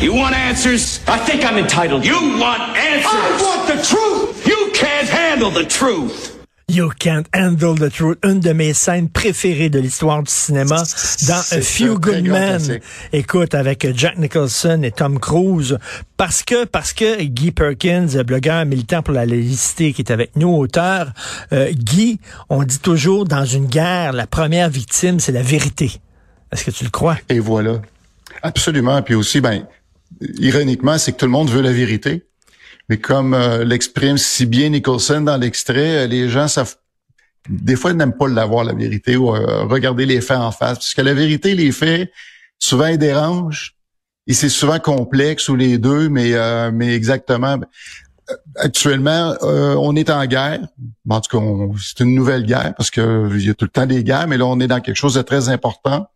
You want answers? I think I'm entitled. You want answers? I want the truth. You can't handle the truth. You Can't Handle the Truth, une de mes scènes préférées de l'histoire du cinéma dans A Few Good Men. Écoute, avec Jack Nicholson et Tom Cruise, parce que parce que Guy Perkins, blogueur militant pour la laïcité qui est avec nous, auteur, euh, Guy, on dit toujours dans une guerre, la première victime, c'est la vérité. Est-ce que tu le crois? Et voilà. Absolument. Puis aussi, ben, ironiquement, c'est que tout le monde veut la vérité. Mais comme euh, l'exprime si bien Nicholson dans l'extrait, euh, les gens savent des fois n'aiment pas l'avoir la vérité ou euh, regarder les faits en face. Parce que la vérité les faits souvent ils dérangent. Et c'est souvent complexe ou les deux mais mais exactement. Actuellement on est en guerre. En tout cas c'est une nouvelle guerre parce que il y a tout le temps des guerres mais là on est dans quelque chose de très important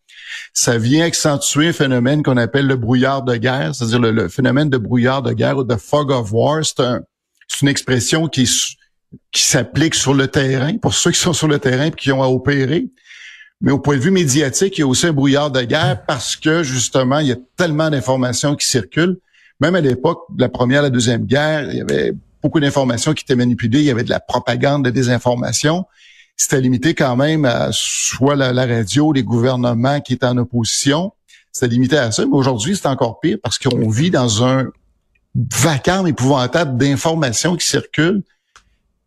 ça vient accentuer un phénomène qu'on appelle le brouillard de guerre, c'est-à-dire le, phénomène de brouillard de guerre ou de fog of war. C'est une expression qui, qui s'applique sur le terrain, pour ceux qui sont sur le terrain et qui ont à opérer. Mais au point de vue médiatique, il y a aussi un brouillard de guerre parce que justement, il y a tellement d'informations qui circulent. Même à l'époque de la première, la deuxième guerre, il y avait beaucoup d'informations qui étaient manipulées, il y avait de la propagande, de désinformation c'était limité quand même à soit la, radio, les gouvernements qui étaient en opposition. C'était limité à ça. Mais aujourd'hui, c'est encore pire parce qu'on vit dans un vacarme épouvantable d'informations qui circulent.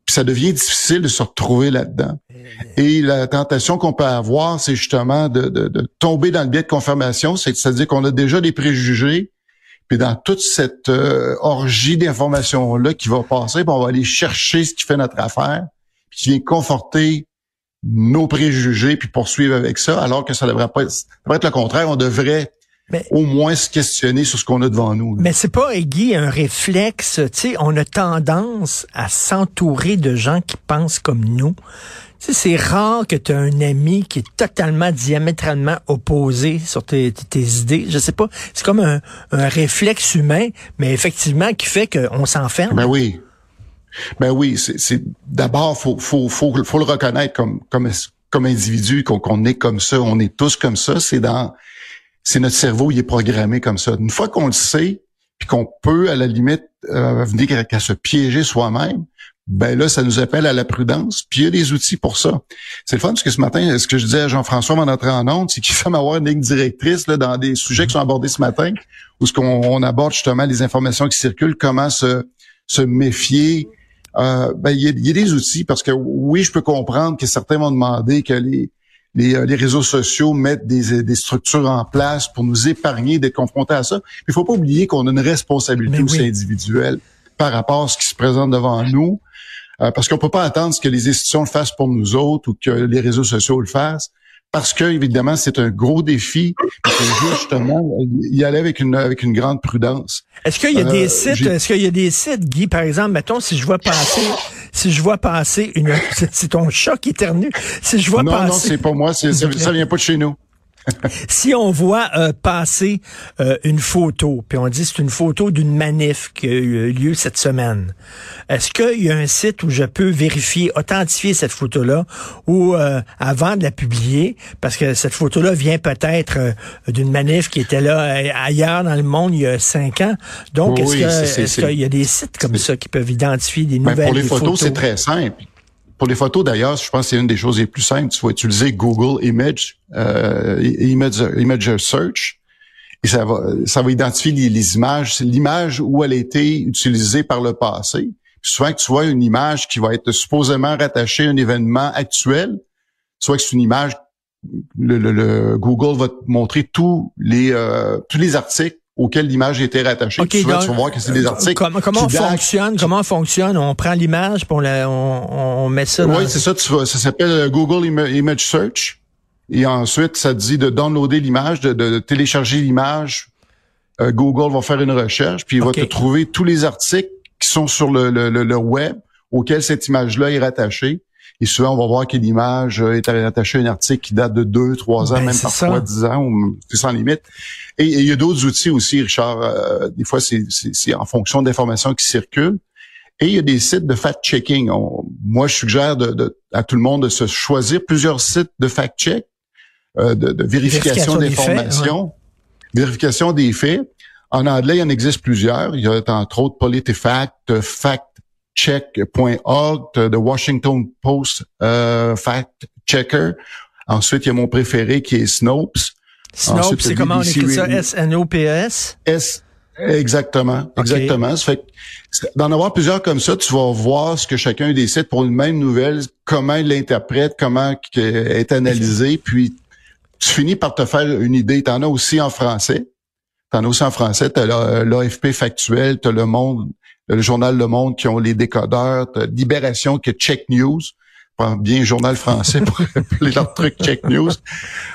Puis ça devient difficile de se retrouver là-dedans. Et la tentation qu'on peut avoir, c'est justement de, tomber dans le biais de confirmation, c'est-à-dire qu'on a déjà des préjugés, puis dans toute cette euh, orgie d'informations-là qui va passer, on va aller chercher ce qui fait notre affaire qui vient conforter nos préjugés puis poursuivre avec ça, alors que ça devrait pas être, ça devrait être le contraire. On devrait au moins se questionner sur ce qu'on a devant nous. Mais c'est pas, Guy, un réflexe. Tu sais, on a tendance à s'entourer de gens qui pensent comme nous. Tu sais, c'est rare que tu as un ami qui est totalement diamétralement opposé sur tes, tes idées. Je sais pas. C'est comme un, un, réflexe humain, mais effectivement qui fait qu'on s'enferme. Ben oui. Ben oui, c'est d'abord faut faut faut faut le reconnaître comme comme comme individu qu'on est comme ça, on est tous comme ça. C'est dans c'est notre cerveau, il est programmé comme ça. Une fois qu'on le sait, puis qu'on peut à la limite euh, venir qu'à se piéger soi-même, ben là, ça nous appelle à la prudence. Puis il y a des outils pour ça. C'est le fun parce que ce matin, ce que je disais à Jean-François en entrant en onde, c'est qu'il faut avoir une ligne directrice là, dans des sujets qui sont abordés ce matin, où ce qu'on aborde justement les informations qui circulent, comment se, se méfier, euh, ben, il, y a, des outils parce que oui, je peux comprendre que certains vont demander que les, les, euh, les réseaux sociaux mettent des, des, structures en place pour nous épargner d'être confrontés à ça. Il faut pas oublier qu'on a une responsabilité aussi individuelle par rapport à ce qui se présente devant nous. Euh, parce qu'on peut pas attendre que les institutions le fassent pour nous autres ou que les réseaux sociaux le fassent parce que évidemment c'est un gros défi. Justement y aller avec une avec une grande prudence. Est-ce qu'il y a des euh, sites Est-ce qu'il y a des sites, Guy, par exemple, mettons si je vois passer si je vois passer une c'est ton chat qui éternue. Si je vois non, passer non, c'est pas moi, ça vient pas de chez nous. si on voit euh, passer euh, une photo, puis on dit c'est une photo d'une manif qui a eu lieu cette semaine, est-ce qu'il y a un site où je peux vérifier, authentifier cette photo-là, ou euh, avant de la publier, parce que cette photo-là vient peut-être d'une manif qui était là ailleurs dans le monde il y a cinq ans. Donc, est-ce qu'il y a des sites comme ça qui peuvent identifier des ben, nouvelles photos? Pour les photos, c'est très simple. Pour les photos, d'ailleurs, je pense que c'est une des choses les plus simples. Tu vas utiliser Google Image, euh, Image, Search, et ça va, ça va identifier les, images, l'image où elle a été utilisée par le passé. Souvent que tu vois une image qui va être supposément rattachée à un événement actuel, soit que c'est une image, le, le, Google va te montrer tous les euh, tous les articles auquel l'image était rattachée. Okay, tu vas voir que c'est des articles. Comment, comment fonctionne Comment fonctionne? On prend l'image, on, la, on, on met ça. Oui, c'est ça. Tu ça s'appelle euh, Google Image Search. Et ensuite, ça te dit de downloader l'image, de, de, télécharger l'image. Euh, Google va faire une recherche, puis il va te trouver tous les articles qui sont sur le, le, le web auxquels cette image-là est rattachée. Et souvent, on va voir que l'image est rattachée à un article qui date de deux, trois ans, ben, même parfois dix ans, ou c'est sans limite. Et, il y a d'autres outils aussi, Richard. Euh, des fois, c'est en fonction d'informations qui circulent. Et il y a des sites de fact-checking. Moi, je suggère de, à tout le monde de se choisir plusieurs sites de fact-check, euh, de, vérification, d'informations, vérification des faits. En anglais, il en existe plusieurs. Il y a entre autres PolitiFact, FactCheck.org, The Washington Post euh, Fact Checker. Ensuite, il y a mon préféré qui est Snopes. Snopes, c'est comment on écrit ça? S-N-O-P-S? S, exactement, exactement. Ça fait d'en avoir plusieurs comme ça, tu vas voir ce que chacun décide pour une même nouvelle, comment il l'interprète, comment elle est analysée, puis tu finis par te faire une idée. Tu en as aussi en français. Tu en as aussi en français. Tu as l'AFP factuel, tu as Le Monde, le journal Le Monde qui ont les décodeurs, Libération qui est Check News bien journal français pour appeler leur truc Check News.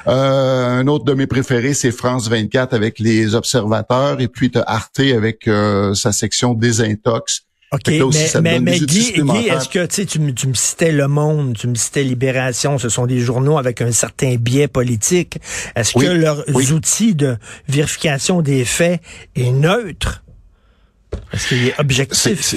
Euh, un autre de mes préférés, c'est France 24 avec les observateurs, et puis tu Arte avec euh, sa section désintox. OK, mais, mais, Guy, est-ce que tu, tu me citais Le Monde, tu me citais Libération, ce sont des journaux avec un certain biais politique. Est-ce que leurs outils de vérification des faits est neutre? Est-ce qu'il est objectif?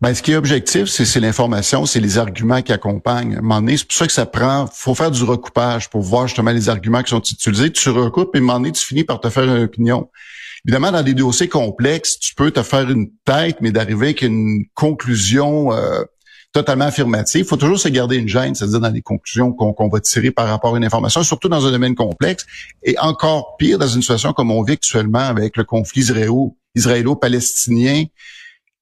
Ben, ce qui est objectif, c'est l'information, c'est les arguments qui accompagnent. C'est pour ça que ça prend, faut faire du recoupage pour voir justement les arguments qui sont utilisés. Tu recoupes et à donné, tu finis par te faire une opinion. Évidemment, dans des dossiers complexes, tu peux te faire une tête, mais d'arriver avec une conclusion euh, totalement affirmative. Il faut toujours se garder une gêne, c'est-à-dire dans les conclusions qu'on va tirer par rapport à une information, surtout dans un domaine complexe, et encore pire dans une situation comme on vit actuellement avec le conflit israélo-palestinien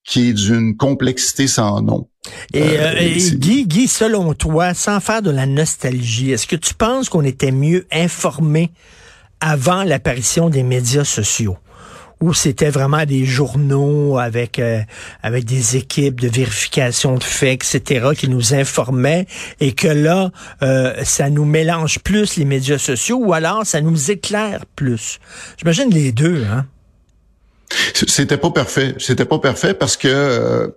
qui est d'une complexité sans nom. Et, euh, euh, Guy, Guy, selon toi, sans faire de la nostalgie, est-ce que tu penses qu'on était mieux informé avant l'apparition des médias sociaux? où c'était vraiment des journaux avec euh, avec des équipes de vérification de faits, etc., qui nous informaient, et que là, ça nous mélange plus les médias sociaux, ou alors ça nous éclaire plus? J'imagine les deux, hein? C'était pas parfait. C'était pas parfait parce que euh,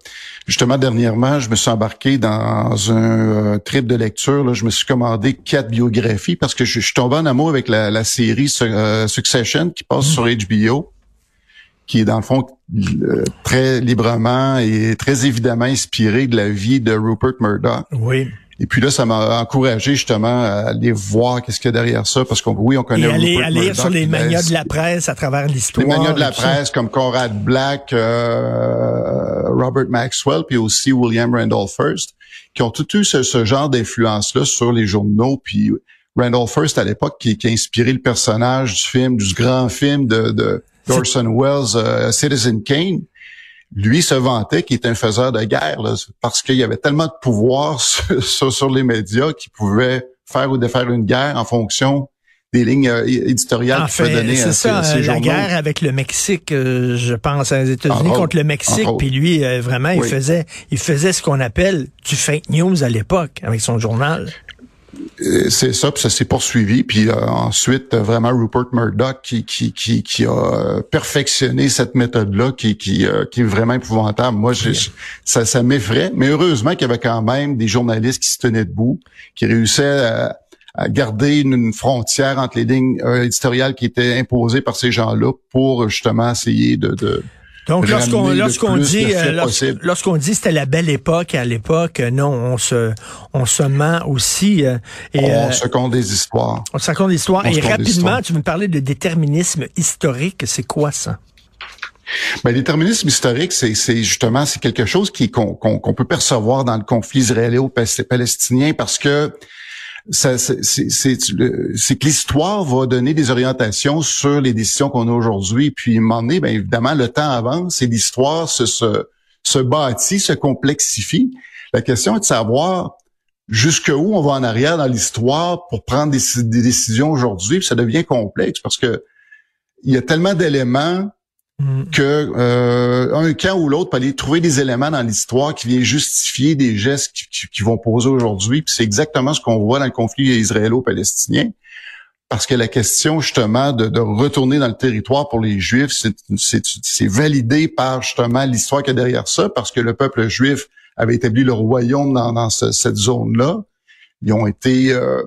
justement dernièrement, je me suis embarqué dans un euh, trip de lecture. Là. Je me suis commandé quatre biographies parce que je, suis tombé en amour avec la, série euh, Succession qui passe sur HBO, qui est dans le fond très librement et très évidemment inspiré de la vie de Rupert Murdoch. Oui. Et puis là, ça m'a encouragé justement à aller voir qu'est-ce qu'il y a derrière ça, parce qu'on oui, on connaît. Et aller, aller sur les manias de la presse à travers l'histoire. Les manias de la presse comme Conrad Black, euh, Robert Maxwell, puis aussi William Randolph Hearst, qui ont tout eu ce, genre d'influence-là sur les journaux. Puis Randolph Hearst à l'époque, qui, qui, a inspiré le personnage du film, du grand film de, de Orson Welles, euh, Citizen Kane lui se vantait qu'il était un faiseur de guerre parce qu'il y avait tellement de pouvoir sur, sur, les médias qu'il pouvait faire ou défaire une guerre en fonction des lignes euh, éditoriales qu'il pouvait donner à ça, ces, la guerre avec le Mexique, euh, je pense, aux États-Unis contre le Mexique, puis lui, euh, vraiment, il faisait il faisait ce qu'on appelle du fake news à l'époque avec son journal. Euh, c'est ça, puis ça s'est poursuivi. Puis euh, ensuite, euh, vraiment Rupert Murdoch qui, qui, qui, qui a perfectionné cette méthode-là qui, qui, qui est vraiment épouvantable. Moi, je, ça, ça m'effraie. Mais heureusement qu'il y avait quand même des journalistes qui se tenaient debout, qui réussissaient à, garder une, frontière entre les lignes éditoriales qui étaient imposées par ces gens-là pour justement essayer de, de donc lorsqu'on lorsqu'on dit euh, lorsqu'on dit c'était la belle époque à l'époque, euh, non, on se on se ment aussi. Euh, et, on se compte des histoires. On se raconte des histoires. et rapidement, tu veux me parler de déterminisme historique. C'est quoi ça? Ben, déterminisme historique, c'est justement c'est quelque chose qui qu'on peut percevoir dans le conflit israélo-palestinien parce que c'est que l'histoire va donner des orientations sur les décisions qu'on a aujourd'hui. Puis, à un bien évidemment, le temps avance et l'histoire se, se, se bâtit, se complexifie. La question est de savoir jusqu'où on va en arrière dans l'histoire pour prendre des, décisions aujourd'hui. Ça devient complexe parce que il y a tellement d'éléments. Que euh, un camp ou l'autre peut aller trouver des éléments dans l'histoire qui viennent justifier des gestes qui, vont poser aujourd'hui. Puis c'est exactement ce qu'on voit dans le conflit israélo-palestinien. Parce que la question justement de, retourner dans le territoire pour les Juifs, c'est validé par justement l'histoire qu'il y a derrière ça, parce que le peuple juif avait établi le royaume dans, cette zone-là. Ils ont été euh,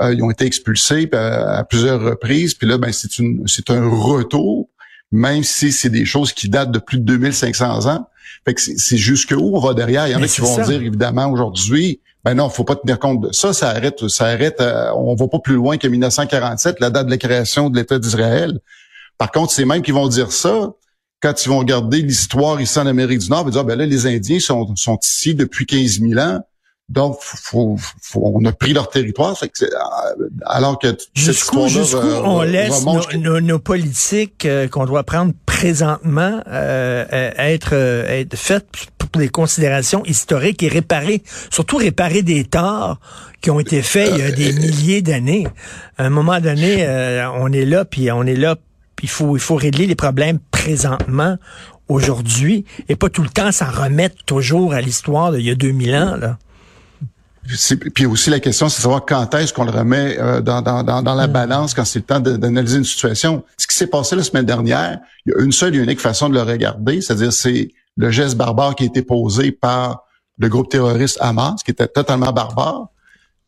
euh, ils ont été expulsés à, plusieurs reprises. Puis là, ben c'est un retour même si c'est des choses qui datent de plus de 2500 ans. Fait que c'est jusqu'où on va derrière. Il y en a qui vont dire, évidemment, aujourd'hui, ben non, faut pas tenir compte de ça. Ça arrête, ça arrête. Euh, on va pas plus loin que 1947, la date de la création de l'État d'Israël. Par contre, c'est même qui vont dire ça quand ils vont regarder l'histoire ici en Amérique du Nord, ils vont dire, ah, ben là, les Indiens sont, sont ici depuis 15 000 ans. Donc, faut, faut, on a pris leur territoire. Fait que euh, alors que jusqu'où jusqu'où on laisse nos, nos, politiques euh, qu'on doit prendre présentement euh, être, être faites pour des considérations historiques et réparer, surtout réparer des torts qui ont été faits il y a des milliers d'années. À un moment donné, on est là, puis on est là, puis il faut, il faut régler les problèmes présentement, aujourd'hui, et pas tout le temps s'en remettre toujours à l'histoire d'il y a 2000 ans. Là. Puis aussi la question, c'est de savoir quand est-ce qu'on le remet euh, dans, dans, dans, la mm. balance, quand c'est le temps d'analyser une situation. Ce qui s'est passé la semaine dernière, il y a une seule et unique façon de le regarder, c'est-à-dire c'est le geste barbare qui a été posé par le groupe terroriste Hamas, qui était totalement barbare.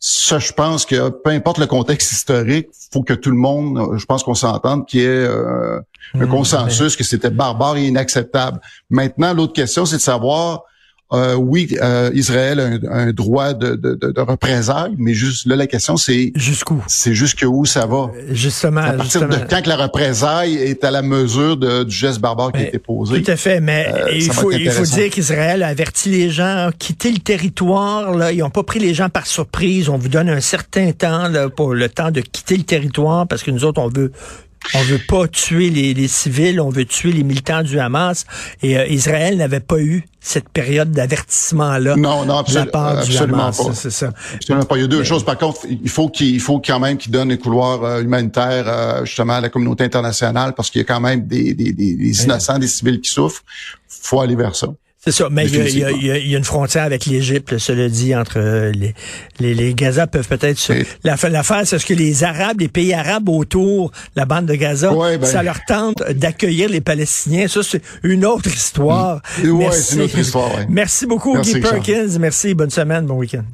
Ça, je pense que peu importe le contexte historique, faut que tout le monde, je pense qu'on s'entende qu'il y ait euh, un mm, consensus que c'était barbare et inacceptable. Maintenant, l'autre question, c'est de savoir euh, oui, euh, Israël a un, droit de, de, de, représailles, mais juste là, la question, c'est jusqu'où? C'est jusqu'où ça va? Euh, Justement. À partir de quand que la représaille est à la mesure du geste barbare qui a été posé? Tout à fait, mais il faut il faut dire qu'Israël a averti les gens, quitter le territoire. Là, ils n'ont pas pris les gens par surprise. On vous donne un certain temps là, pour le temps de quitter le territoire parce que nous autres, on veut on veut pas tuer les, civils, on veut tuer les militants du Hamas. Et euh, Israël n'avait pas eu cette période d'avertissement-là. Non, non, absolument, absolument pas. C'est ça. Absolument pas. Il y a deux choses. Par contre, il faut qu'il faut quand même qu'il donne les couloirs euh, humanitaires euh, justement à la communauté internationale parce qu'il y a quand même des, des, des innocents, des civils qui souffrent. faut aller vers ça. C'est ça, mais il y, a, une frontière avec l'Égypte, cela dit, entre euh, les, les, les Gaza peuvent peut-être se... L'affaire, c'est ce que les Arabes, les pays arabes autour la bande de Gaza, ben ça leur tente d'accueillir les Palestiniens? Ça, c'est une autre histoire. Oui, c'est une autre histoire, Merci beaucoup, Guy Perkins. Merci, bonne semaine, bon week-end.